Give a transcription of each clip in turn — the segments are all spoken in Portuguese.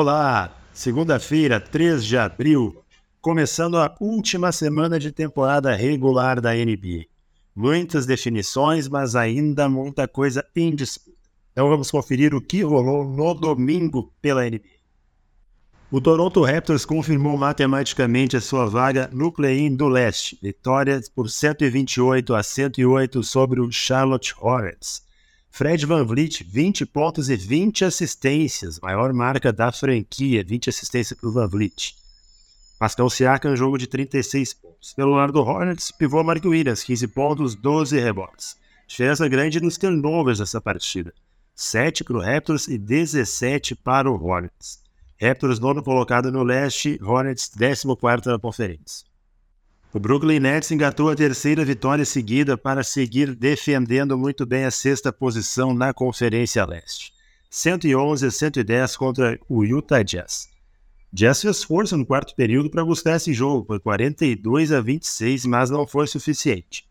Olá! Segunda-feira, 3 de abril, começando a última semana de temporada regular da NBA. Muitas definições, mas ainda muita coisa em disputa. Então vamos conferir o que rolou no domingo pela NBA. O Toronto Raptors confirmou matematicamente a sua vaga no play-in do leste, vitória por 128 a 108 sobre o Charlotte Hornets. Fred Van Vliet, 20 pontos e 20 assistências, maior marca da franquia, 20 assistências para o Van Vliet. Pascal Siakam, jogo de 36 pontos. Pelo lado do Hornets, pivô Mark Williams, 15 pontos, 12 rebotes. Diferença grande nos turnovers dessa partida. 7 para o Raptors e 17 para o Hornets. Raptors nono colocado no leste, Hornets 14 na conferência. O Brooklyn Nets engatou a terceira vitória seguida para seguir defendendo muito bem a sexta posição na Conferência Leste. 111 a 110 contra o Utah Jazz. Jazz fez força no quarto período para buscar esse jogo, por 42 a 26, mas não foi suficiente.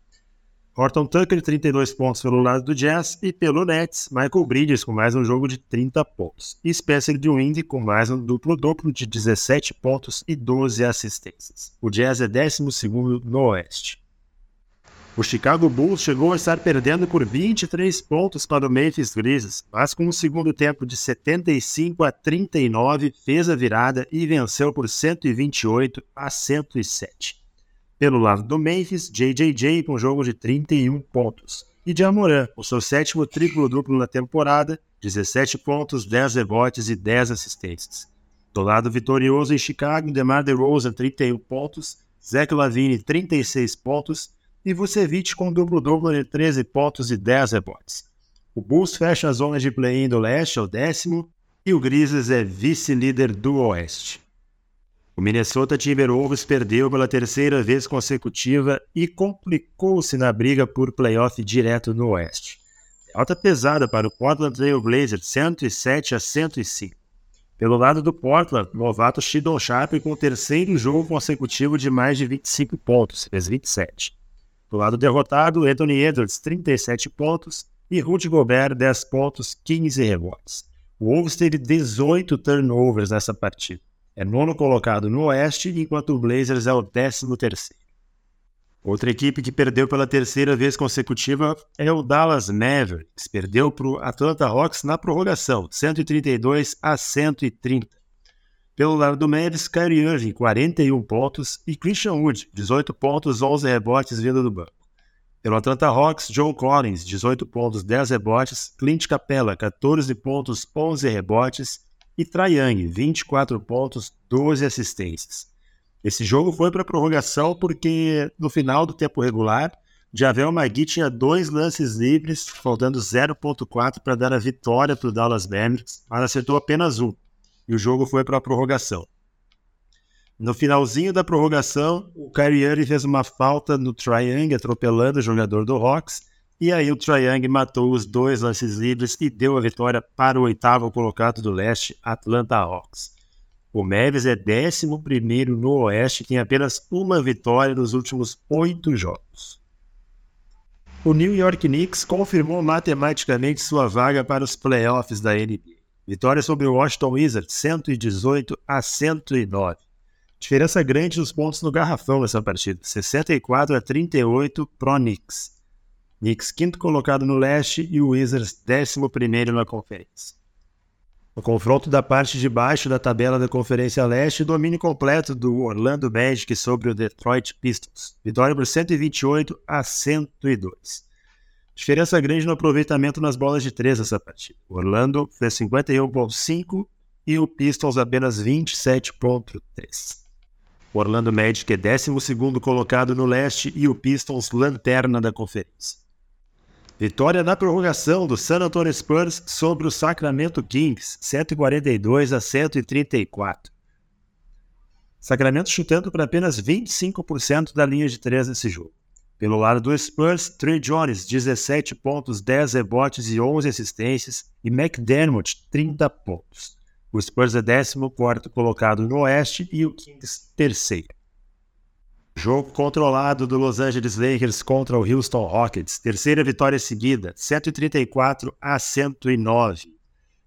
Horton Tucker, 32 pontos pelo lado do Jazz, e pelo Nets, Michael Bridges com mais um jogo de 30 pontos. E Spencer Dinwiddie com mais um duplo-duplo de 17 pontos e 12 assistências. O Jazz é 12 no Oeste. O Chicago Bulls chegou a estar perdendo por 23 pontos para o Memphis Grizzlies, mas com um segundo tempo de 75 a 39 fez a virada e venceu por 128 a 107. Pelo lado do Memphis, JJJ com um jogo de 31 pontos. E Jamoran, o seu sétimo triplo-duplo na temporada, 17 pontos, 10 rebotes e 10 assistências. Do lado vitorioso em Chicago, DeMar DeRozan 31 pontos, Zach Lavine 36 pontos e Vucevic com duplo-duplo de 13 pontos e 10 rebotes. O Bulls fecha a zona de play-in do leste ao décimo e o Grizzlies é vice-líder do oeste. O Minnesota Timberwolves perdeu pela terceira vez consecutiva e complicou-se na briga por playoff direto no Oeste. Alta pesada para o Portland Trail Blazers, 107 a 105. Pelo lado do Portland, novato Shidon Sharp com o terceiro jogo consecutivo de mais de 25 pontos, fez 27. Do lado derrotado, Anthony Edwards, 37 pontos, e Rudy Gobert, 10 pontos, 15 rebotes. O Wolves teve 18 turnovers nessa partida é nono colocado no Oeste, enquanto o Blazers é o décimo terceiro. Outra equipe que perdeu pela terceira vez consecutiva é o Dallas Mavericks. Perdeu para o Atlanta Hawks na prorrogação, 132 a 130. Pelo lado do Mavericks, Kyrie Irving, 41 pontos, e Christian Wood, 18 pontos, 11 rebotes vindo do banco. Pelo Atlanta Hawks, John Collins, 18 pontos, 10 rebotes, Clint Capella, 14 pontos, 11 rebotes, e Trae Young, 24 pontos, 12 assistências. Esse jogo foi para prorrogação porque no final do tempo regular, Javel Magui tinha dois lances livres, faltando 0.4 para dar a vitória para o Dallas Mavericks, mas acertou apenas um, e o jogo foi para a prorrogação. No finalzinho da prorrogação, o Kyrie Irving fez uma falta no Triangle, atropelando o jogador do Hawks, e aí o Triang matou os dois lances livres e deu a vitória para o oitavo colocado do leste, Atlanta Hawks. O Mavis é 11 no Oeste tem apenas uma vitória nos últimos oito jogos. O New York Knicks confirmou matematicamente sua vaga para os playoffs da NBA. Vitória sobre o Washington Wizards, 118 a 109. Diferença grande nos pontos no garrafão nessa partida, 64 a 38 pro Knicks. Knicks quinto colocado no leste e o Wizards décimo primeiro na conferência. No confronto da parte de baixo da tabela da Conferência Leste, domínio completo do Orlando Magic sobre o Detroit Pistons. Vitória por 128 a 102. Diferença grande no aproveitamento nas bolas de três nessa partida. O Orlando fez 51,5 e o Pistons apenas 27,3. O Orlando Magic é 12 colocado no leste e o Pistons lanterna da conferência. Vitória na prorrogação do San Antonio Spurs sobre o Sacramento Kings, 142 a 134. Sacramento chutando para apenas 25% da linha de três nesse jogo. Pelo lado do Spurs, Trey Jones, 17 pontos, 10 rebotes e 11 assistências, e McDermott, 30 pontos. O Spurs é 14 colocado no Oeste e o Kings terceiro. Jogo controlado do Los Angeles Lakers contra o Houston Rockets. Terceira vitória seguida, 134 a 109.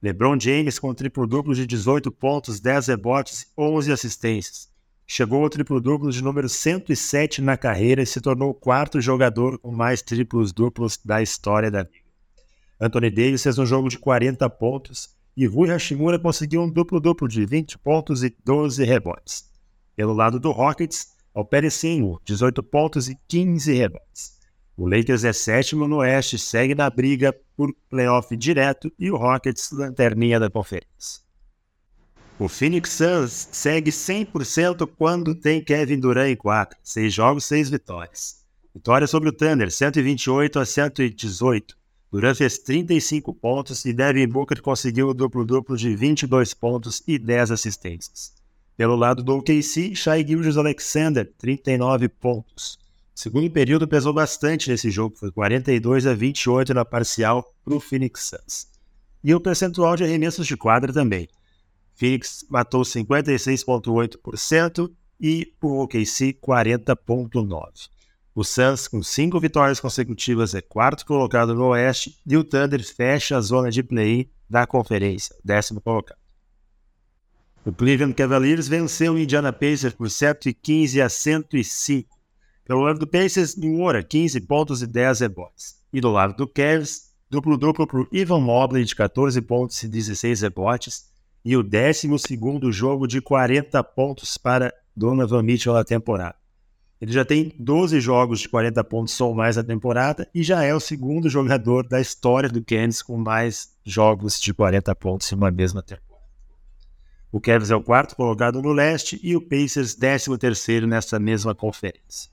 LeBron James com triplo-duplo de 18 pontos, 10 rebotes e 11 assistências. Chegou ao triplo-duplo de número 107 na carreira e se tornou o quarto jogador com mais triplos-duplos da história da liga. Anthony Davis fez um jogo de 40 pontos e Rui Hashimura conseguiu um duplo-duplo de 20 pontos e 12 rebotes. Pelo lado do Rockets, Alpere Senghor, 18 pontos e 15 rebotes. O Lakers é sétimo no Oeste, segue na briga por playoff direto e o Rockets lanterninha da conferência. O Phoenix Suns segue 100% quando tem Kevin Durant em quadra. Seis jogos, seis vitórias. Vitória sobre o Thunder, 128 a 118. Durant fez 35 pontos e Devin Booker conseguiu o duplo-duplo de 22 pontos e 10 assistências. Pelo lado do OKC, Shai Gilgeous-Alexander, 39 pontos. Segundo período pesou bastante nesse jogo, foi 42 a 28 na parcial para o Phoenix Suns. E o percentual de arremessos de quadra também. Phoenix matou 56,8% e o OKC 40,9%. O Suns, com cinco vitórias consecutivas, é quarto colocado no Oeste e o Thunder fecha a zona de play da conferência, décimo colocado. O Cleveland Cavaliers venceu o Indiana Pacers por 115 a 105. Pelo lado do Pacers, Moura, 15 pontos e 10 rebotes. E do lado do Cavs, duplo-duplo para o Ivan Mobley de 14 pontos e 16 rebotes e o 12 jogo de 40 pontos para Donovan Mitchell na temporada. Ele já tem 12 jogos de 40 pontos ou mais na temporada e já é o segundo jogador da história do Kansas com mais jogos de 40 pontos em uma mesma temporada. O Cavs é o quarto colocado no leste e o Pacers 13 terceiro nessa mesma conferência.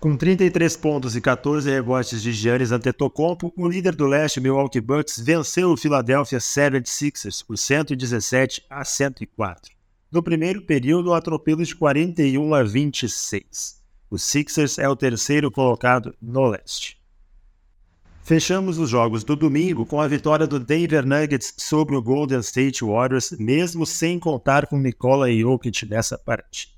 Com 33 pontos e 14 rebotes de Giannis Antetokounmpo, o líder do leste, Milwaukee Bucks, venceu o Philadelphia 76ers por 117 a 104. No primeiro período, o atropelo de 41 a 26. O Sixers é o terceiro colocado no leste. Fechamos os jogos do domingo com a vitória do Denver Nuggets sobre o Golden State Warriors, mesmo sem contar com Nikola Jokic nessa partida.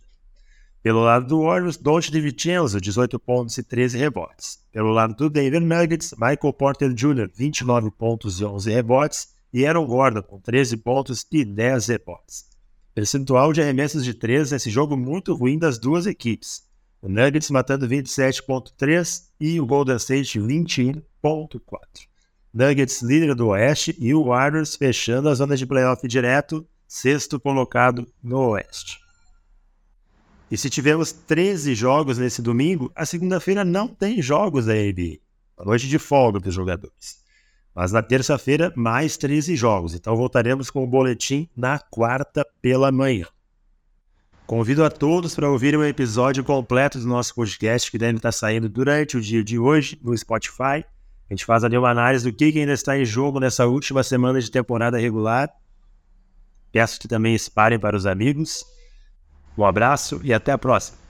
Pelo lado do Warriors, Don't DiVincenzo, 18 pontos e 13 rebotes. Pelo lado do Denver Nuggets, Michael Porter Jr., 29 pontos e 11 rebotes, e Aaron Gordon, com 13 pontos e 10 rebotes. Percentual de arremessos de 3 nesse jogo muito ruim das duas equipes. O Nuggets matando 27.3 e o Golden State 21.4. Nuggets líder do Oeste e o Warriors fechando a zona de playoff direto, sexto colocado no Oeste. E se tivermos 13 jogos nesse domingo, a segunda-feira não tem jogos da NBA. Noite de folga para os jogadores. Mas na terça-feira, mais 13 jogos. Então voltaremos com o boletim na quarta pela manhã. Convido a todos para ouvirem o episódio completo do nosso podcast, que deve estar saindo durante o dia de hoje no Spotify. A gente faz ali uma análise do que ainda está em jogo nessa última semana de temporada regular. Peço que também espalhem para os amigos. Um abraço e até a próxima.